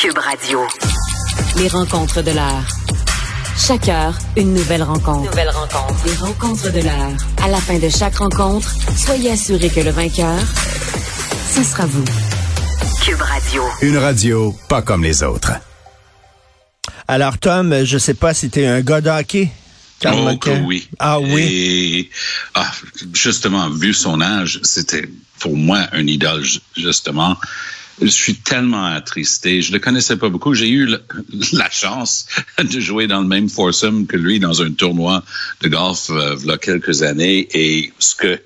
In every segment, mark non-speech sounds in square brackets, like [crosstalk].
Cube Radio. Les rencontres de l'heure. Chaque heure, une nouvelle rencontre. Nouvelle rencontre. Les rencontres de l'heure. À la fin de chaque rencontre, soyez assurés que le vainqueur, ce sera vous. Cube Radio. Une radio pas comme les autres. Alors, Tom, je sais pas si tu es un gars de hockey. Oh, que oui. Ah oui. Et, ah, justement, vu son âge, c'était pour moi un idole, ju- justement. Je suis tellement attristé. Je le connaissais pas beaucoup. J'ai eu le- [laughs] la chance [laughs] de jouer dans le même foursome que lui dans un tournoi de golf euh, il y a quelques années. Et ce que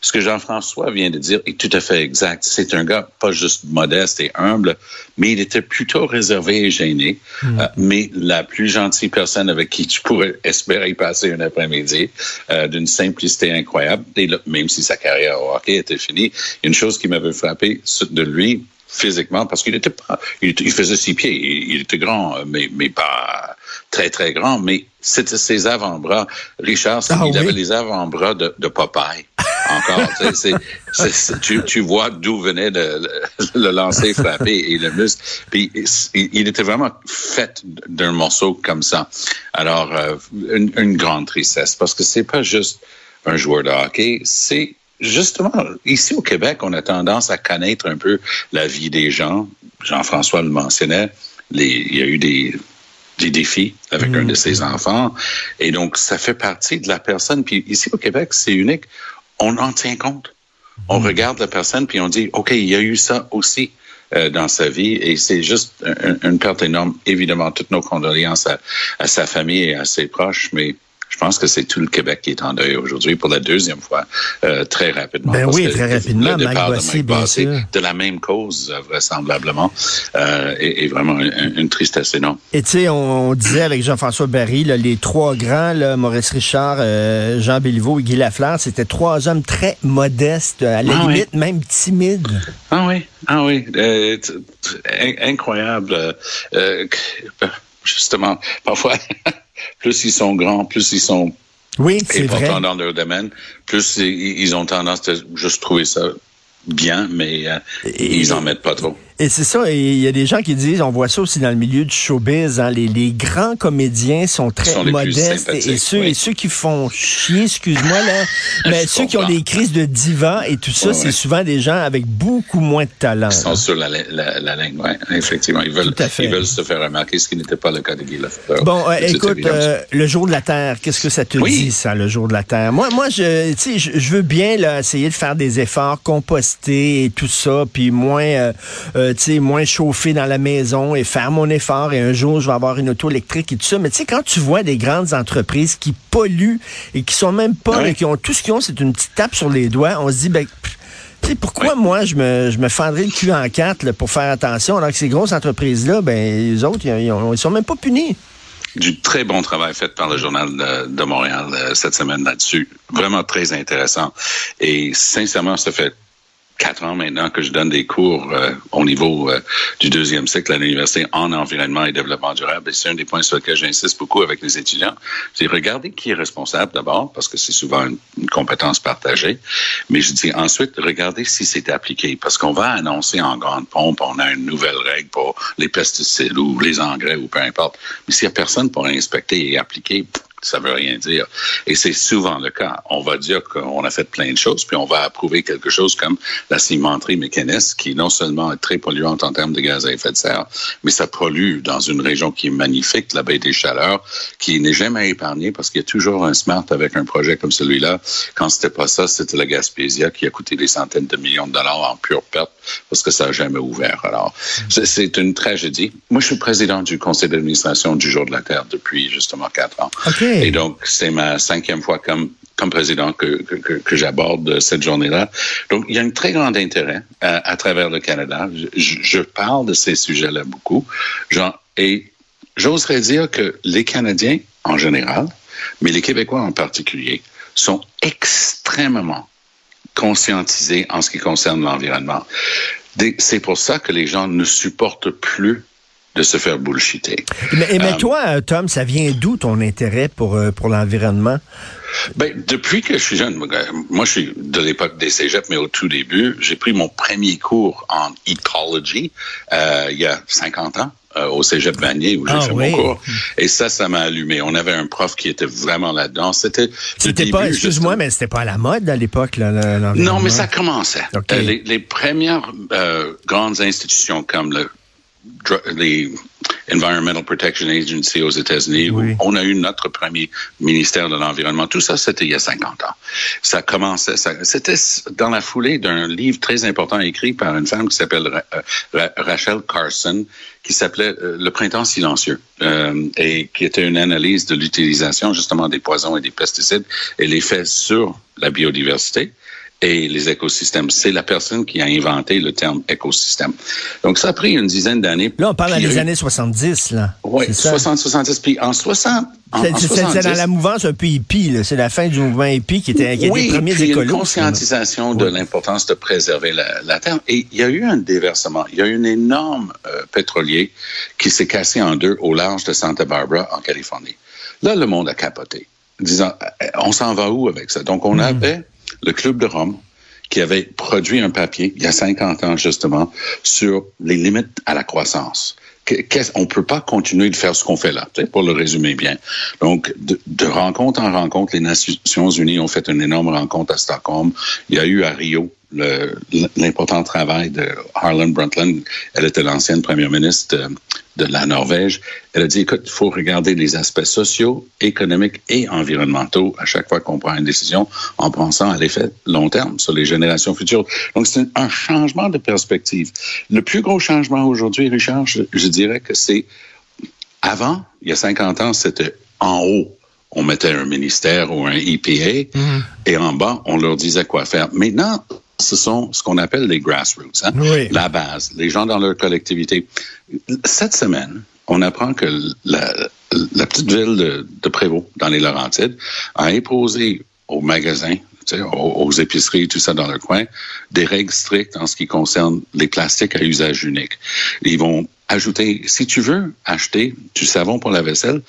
ce que Jean-François vient de dire est tout à fait exact. C'est un gars pas juste modeste et humble, mais il était plutôt réservé et gêné. Euh, mais la plus gentille personne avec qui tu pourrais [laughs] espérer passer un après-midi, euh, d'une simplicité incroyable. Et là, même si sa carrière au hockey était finie, une chose qui m'avait frappé de lui physiquement, parce qu'il était pas, il, faisait six pieds, il, il était grand, euh, mais, mais pas très, très grand, mais c'était ses avant-bras. Richard, Ah il oui? avait les avant-bras de, de Popeye. Encore, [laughs] c'est- c'est- tu, tu vois d'où venait le, le, le lancer frappé et le muscle. Puis il, il était vraiment fait d'un morceau comme ça. Alors, euh, une, une grande tristesse, parce que c'est pas juste un joueur de hockey, c'est justement, ici au Québec, on a tendance à connaître un peu la vie des gens. Jean-François le mentionnait, les, il y a eu des, des défis avec un de ses enfants. Et donc, ça fait partie de la personne. Puis ici au Québec, c'est unique. On en tient compte. On regarde la personne, puis on dit, OK, il y a eu ça aussi euh, dans sa vie. Et c'est juste un- une perte énorme. Évidemment, toutes nos condoléances à, à sa famille et à ses proches, mais je pense que c'est tout le Québec qui est en deuil aujourd'hui pour la deuxième fois, euh, très rapidement. Ben oui, très rapidement, Le départ Mike de Mike de la même cause, euh, vraisemblablement, euh, est vraiment une, une tristesse énorme. Et tu sais, on, on disait avec Jean-François Barry, là, les trois grands, là, Maurice Richard, euh, Jean Béliveau et Guy Lafleur, c'était trois hommes très modestes, à la Ah oui. limite même timides. Ah oui, ah oui, euh, incroyable. euh, euh, justement, [laughs] parfois, plus ils sont grands, plus ils sont Oui, c'est vrai. importants dans leur domaine, plus ils ont tendance à juste trouver ça bien, mais euh, Et- ils en mettent pas trop. Et c'est ça, et il y a des gens qui disent, on voit ça aussi dans le milieu du showbiz, hein, les, les grands comédiens sont très Sont modestes et, ceux, oui. et ceux qui font chier, excuse-moi là, [laughs] mais ceux qui ont des crises de diva et tout ça, Ouais, c'est ouais. souvent des gens avec beaucoup moins de talent. Ils sont là. sur la, la, la ligne, ouais, effectivement. Ils veulent, Tout à fait. ils veulent se faire remarquer, ce qui n'était pas le cas de Guy Lafleur. Bon, euh, écoute, euh, le jour de la Terre, qu'est-ce que ça te Oui. dit, ça, le jour de la Terre? Moi, moi, je, tu sais, je, je veux bien là, essayer de faire des efforts, composter et tout ça, puis moins, euh, euh, tu sais, moins chauffer dans la maison et faire mon effort. Et un jour, je vais avoir une auto électrique et tout ça. Mais tu sais, quand tu vois des grandes entreprises qui polluent et qui sont même pas, Ouais. là, qui ont tout ce qu'ils ont, c'est une petite tape sur les doigts. On se dit, ben. Tu sais, pourquoi moi, je me, je me fendrais le cul en quatre là, pour faire attention, alors que ces grosses entreprises-là, ben, les autres, ils, ils sont même pas punis. du très bon travail fait par le Journal de, de Montréal euh, cette semaine là-dessus. Vraiment très intéressant. Et sincèrement, ça fait quatre ans maintenant que je donne des cours euh, au niveau euh, du deuxième cycle à l'université en environnement et développement durable. Et c'est un des points sur lesquels j'insiste beaucoup avec les étudiants. C'est regarder qui est responsable d'abord, parce que c'est souvent une, compétence partagée. Mais je dis ensuite, regardez si c'est appliqué, parce qu'on va annoncer en grande pompe, on a une nouvelle règle pour les pesticides ou les engrais ou peu importe. Mais s'il n'y a personne pour inspecter et appliquer, ça veut rien dire. Et c'est souvent le cas. On va dire qu'on a fait plein de choses, puis on va approuver quelque chose comme la cimenterie mécaniste, qui non seulement est très polluante en termes de gaz à effet de serre, mais ça pollue dans une région qui est magnifique, la baie des Chaleurs, qui n'est jamais épargnée parce qu'il y a toujours un smart avec un projet comme celui-là. Quand c'était pas ça, c'était la Gaspésia qui a coûté des centaines de millions de dollars en pure perte parce que ça n'a jamais ouvert. Alors, c'est- une tragédie. Moi, je suis président du conseil d'administration du Jour de la Terre depuis justement quatre ans. Et donc, c'est ma cinquième fois comme comme président que, que, j'aborde cette journée-là. Donc, il y a un très grand intérêt à, à travers le Canada. Je, parle de ces sujets-là beaucoup. Et j'oserais dire que les Canadiens, en général, mais les Québécois en particulier, sont extrêmement conscientisés en ce qui concerne l'environnement. C'est pour ça que les gens ne supportent plus de se faire bullshiter. Mais, mais Euh, toi, Tom, ça vient d'où ton intérêt pour, euh, pour l'environnement? Ben, depuis que je suis jeune, moi je suis de l'époque des cégeps, mais au tout début, j'ai pris mon premier cours en ecology euh, il y a 50 ans. Au Cégep Vanier où j'ai Ah fait oui. mon cours. Et ça, ça m'a allumé. On avait un prof qui était vraiment là-dedans. C'était C'était pas, excuse-moi, mais c'était pas à la mode à l'époque, là, Non, mais ça commençait. Les, les premières euh, grandes institutions comme le les Environmental Protection Agency aux États-Unis, Oui. où on a eu notre premier ministère de l'Environnement. Tout ça, c'était il y a 50 ans. Ça commençait, ça- c'était dans la foulée d'un livre très important écrit par une femme qui s'appelle euh, Ra- Rachel Carson, qui s'appelait euh, Le printemps silencieux, euh, et qui était une analyse de l'utilisation justement des poisons et des pesticides et l'effet sur la biodiversité et les écosystèmes. C'est la personne qui a inventé le terme écosystème. Donc, ça a pris une dizaine d'années. Là, on parle les eu- années 70, là. Oui, C'est ça? 60, 70. Puis en 60, en, C'est- en c'est- C'est 70, dans la mouvance un peu hippie, là. C'est la fin du mouvement hippie qui était, qui était oui, les premiers puis une écolos. conscientisation de l'importance de préserver la, la terre. Et il y a eu un déversement. Il y a eu un énorme euh, pétrolier qui s'est cassé en deux au large de Santa Barbara, en Californie. Là, le monde a capoté, disant, euh, on s'en va où avec ça? Donc, on Mm. avait le Club de Rome qui avait produit un papier, il y a 50 ans justement, sur les limites à la croissance. On ne peut pas continuer de faire ce qu'on fait là, pour le résumer bien. Donc, de, de rencontre en rencontre, les Nations Unies ont fait une énorme rencontre à Stockholm. Il y a eu à Rio l'important travail de Harlan Brundtland. Elle était l'ancienne première ministre de, de la Norvège. Elle a dit, écoute, il faut regarder les aspects sociaux, économiques et environnementaux à chaque fois qu'on prend une décision en pensant à l'effet long terme sur les générations futures. Donc, c'est un- changement de perspective. Le plus gros changement aujourd'hui, Richard, je, je dirais que c'est avant, il y a 50 ans, c'était en haut. On mettait un ministère ou un EPA et en bas, on leur disait quoi faire. Maintenant, ce sont ce qu'on appelle les grassroots, hein? Oui. la base, les gens dans leur collectivité. Cette semaine, on apprend que la, la petite ville de, de Prévost, dans les Laurentides, a imposé aux magasins, tu sais, aux, aux épiceries, tout ça dans le coin, des règles strictes en ce qui concerne les plastiques à usage unique. Ils vont ajouter, si tu veux acheter du savon pour la vaisselle,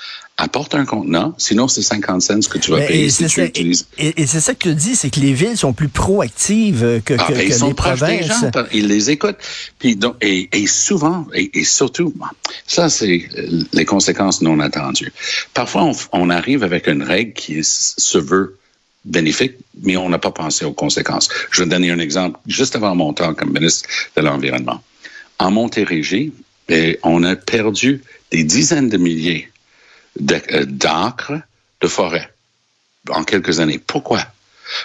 apporte un contenant, sinon c'est 50 cents que tu vas Mais- payer et si c'est tu ça, utilises. et- et c'est ça que tu dis, c'est que les villes sont plus proactives euh, que, Ah, que- ben, que ils sont les proches des provinces. gens, ils les écoutent. Puis donc, et, et souvent, et, et surtout, ça c'est euh, les conséquences non attendues. Parfois, on, on arrive avec une règle qui se veut bénéfique, mais on n'a pas pensé aux conséquences. Je vais donner un exemple juste avant mon temps comme ministre de l'Environnement. En Montérégie, eh, on a perdu des dizaines de milliers euh, d'acres de forêt en quelques années. Pourquoi?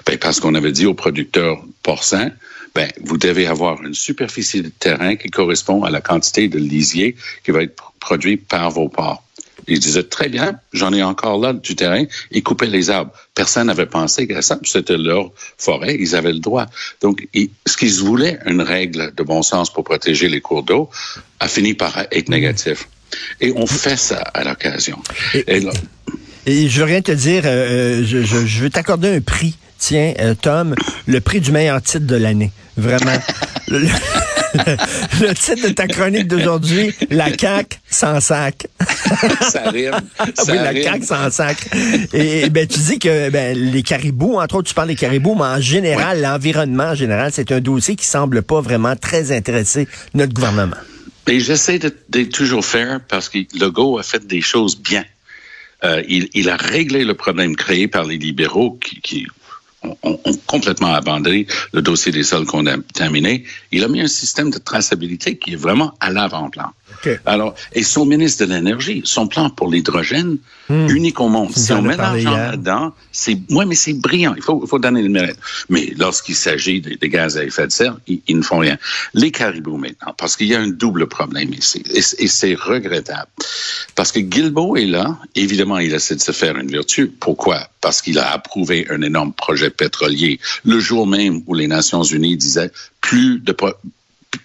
Ben, parce qu'on avait dit aux producteurs porcins, ben, vous devez avoir une superficie de terrain qui correspond à la quantité de lisier qui va être produit par vos porcs. Ils disaient, très bien, j'en ai encore là du terrain, ils coupaient les arbres. Personne n'avait pensé à ça, c'était leur forêt, ils avaient le droit. Donc, ce qu'ils voulaient, une règle de bon sens pour protéger les cours d'eau, a fini par être négatif. Et on fait ça à l'occasion. Et là- Et je veux rien te dire, euh, euh, je, je- je veux t'accorder un prix. Tiens, euh, Tom, le prix du meilleur titre de l'année. Vraiment. [laughs] le, le titre de ta chronique d'aujourd'hui, La CAQ sans sac. ça rime. Ah ça oui, la rime. CAQ sans sac. Et ben, tu dis que ben, les caribous, entre autres, tu parles des caribous, mais en général, l'environnement en général, c'est un dossier qui semble pas vraiment très intéresser notre gouvernement. Et j'essaie de, de toujours faire parce que Legault a fait des choses bien. Euh, il, il a réglé le problème créé par les libéraux qui, qui ont- ont complètement abandonné le dossier des sols contaminés. Il a mis un système de traçabilité qui est vraiment à l'avant-plan. Alors, et son ministre de l'Énergie, son plan pour l'hydrogène, unique au monde. Si on met l'argent là-dedans, c'est, ouais, mais c'est brillant. Il faut, il faut donner le mérite. Mais lorsqu'il s'agit des, gaz à effet de serre, ils, ils ne font rien. Les caribous maintenant, parce qu'il y a un double problème ici. Et, c'est regrettable. Parce que Guilbeault est là. Évidemment, il essaie de se faire une vertu. Pourquoi? Parce qu'il a approuvé un énorme projet pétrolier le jour même où les Nations Unies disaient plus de pro-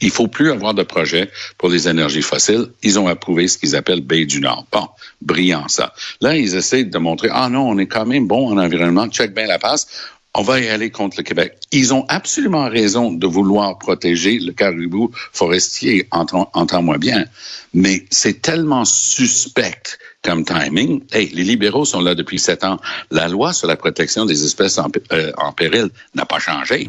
il faut plus avoir de projet pour les énergies fossiles. Ils ont approuvé ce qu'ils appellent Baie du Nord. Bon, brillant ça. Là, ils essaient de montrer, ah non, on est quand même bon en environnement, check bien la passe. on va y aller contre le Québec. Ils ont absolument raison de vouloir protéger le caribou forestier, entends-moi bien, mais c'est tellement suspect comme timing. Hey, les libéraux sont là depuis sept ans. La loi sur la protection des espèces en, euh, en péril n'a pas changé.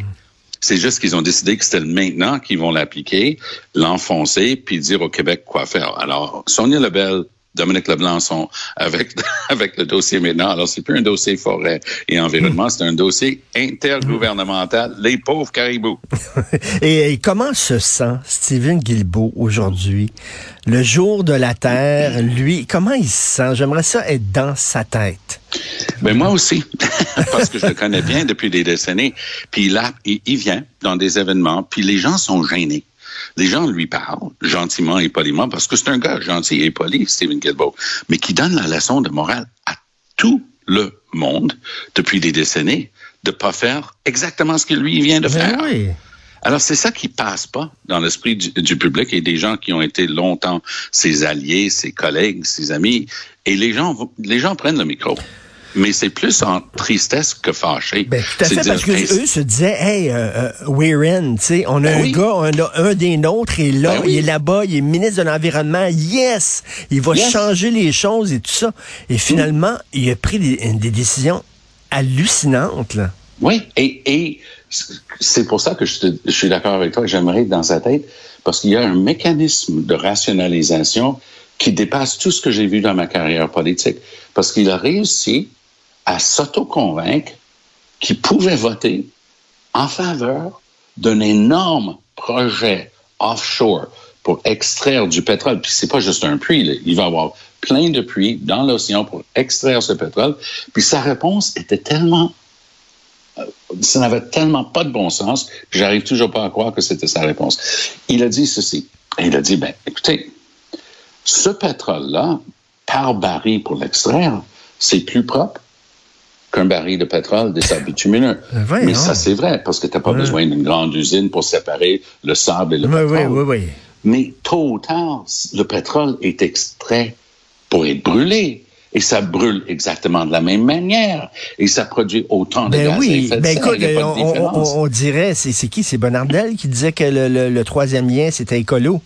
C'est juste qu'ils ont décidé que c'était maintenant qu'ils vont l'appliquer, l'enfoncer, puis dire au Québec quoi faire. Alors, Sonia Lebel, Dominique Leblanc sont avec, [laughs] avec le dossier maintenant. Alors, c'est plus un dossier forêt et environnement, c'est un dossier intergouvernemental, les pauvres caribous. [laughs] et, comment se sent Stephen Guilbeault aujourd'hui? Le jour de la Terre, lui, comment il se sent? J'aimerais ça être dans sa tête. Ben moi aussi, [laughs] parce que je le connais bien depuis des décennies. Puis là, il vient dans des événements, puis les gens sont gênés. Les gens lui parlent gentiment et poliment parce que c'est un gars gentil et poli, Stephen Guilbeault, mais qui donne la leçon de morale à tout le monde depuis des décennies de pas faire exactement ce que lui vient de ben faire. Oui. Alors, c'est ça qui passe pas dans l'esprit du, du, public et des gens qui ont été longtemps ses alliés, ses collègues, ses amis. Et les gens, les gens prennent le micro mais c'est plus en tristesse que fâché. Ben, tout à fait, parce que eux se disaient, hey, euh, euh, we're in, tu sais, on a ben un gars, on a un des nôtres, est là, ben il est là-bas, il est ministre de l'Environnement, yes, il va changer les choses et tout ça. Et finalement, il a pris des, des décisions hallucinantes, là. Oui, et, et c'est pour ça que je, je suis d'accord avec toi, j'aimerais être dans sa tête, parce qu'il y a un mécanisme de rationalisation qui dépasse tout ce que j'ai vu dans ma carrière politique, parce qu'il a réussi à s'auto-convaincre qu'il pouvait voter en faveur d'un énorme projet offshore pour extraire du pétrole. Puis c'est pas juste un puits, il va y avoir plein de puits dans l'océan pour extraire ce pétrole. Puis sa réponse était tellement euh, ça n'avait tellement pas de bon sens, j'arrive toujours pas à croire que c'était sa réponse. Il a dit ceci. Il a dit, ben, écoutez, ce pétrole-là, par baril pour l'extraire, c'est plus propre qu'un baril de pétrole des sables bitumineux. Mais ça, c'est vrai, parce que tu n'as pas besoin d'une grande usine pour séparer le sable et le pétrole. Oui, oui, Mais tôt ou tard, le pétrole est extrait pour être brûlé. Et ça brûle exactement de la même manière. Et ça produit autant de ben gaz oui. à effet de ben écoute, on, dirait, c'est qui? C'est Bonardel qui disait que le troisième lien, c'était écolo.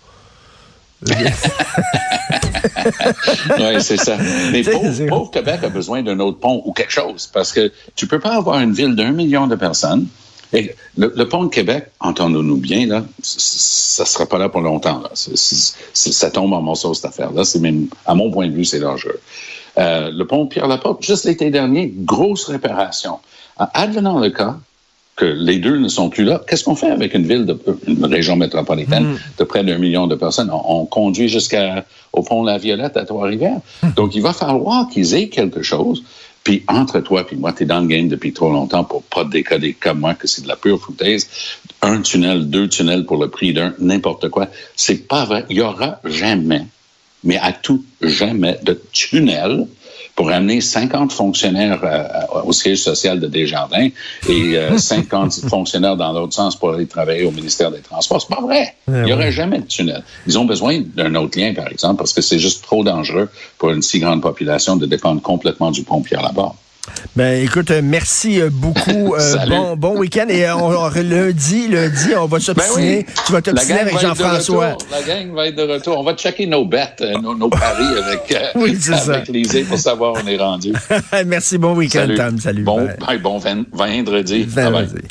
[laughs] oui, c'est ça. Mais pauvre, Québec a besoin d'un autre pont ou quelque chose parce que tu peux pas avoir une ville d'un million de personnes. Et le, pont de Québec, entendons-nous bien, là, ça sera pas là pour longtemps. Là. ça tombe en morceaux, cette affaire-là. C'est même, à mon point de vue, c'est dangereux. Euh, le pont Pierre-Laporte, juste l'été dernier, grosse réparation. Advenant le cas, que les deux ne sont plus là, qu'est-ce qu'on fait avec une ville, de, une région métropolitaine mm. de près d'un million de personnes? On, conduit jusqu'au pont La Violette à Trois-Rivières. Mm. Donc, il va falloir qu'ils aient quelque chose. Puis entre toi et moi, tu es dans le game depuis trop longtemps pour pas décoder comme moi que c'est de la pure foutaise. Un tunnel, deux tunnels pour le prix d'un, n'importe quoi. C'est pas vrai. Il y aura jamais, mais à tout jamais, de tunnel pour amener 50 fonctionnaires euh, au siège social de Desjardins et 50 euh, [laughs] fonctionnaires dans l'autre sens pour aller travailler au ministère des Transports. C'est pas vrai. Eh Il n'y aurait jamais de tunnel. Ils ont besoin d'un autre lien, par exemple, parce que c'est juste trop dangereux pour une si grande population de dépendre complètement du pont Pierre-Labarre. Ben écoute, euh, merci euh, beaucoup. [laughs] Euh, bon bon week-end. Et on, lundi, lundi, on va s'obstiner. Ben tu vas t'obstiner avec Jean-François. La gang va être de retour. On va checker nos bêtes, nos, paris avec, [laughs] oui, avec Lisée pour savoir où on est rendu. [laughs] merci, bon week-end, Tom. Salut. Bon, bon vendredi. vendredi.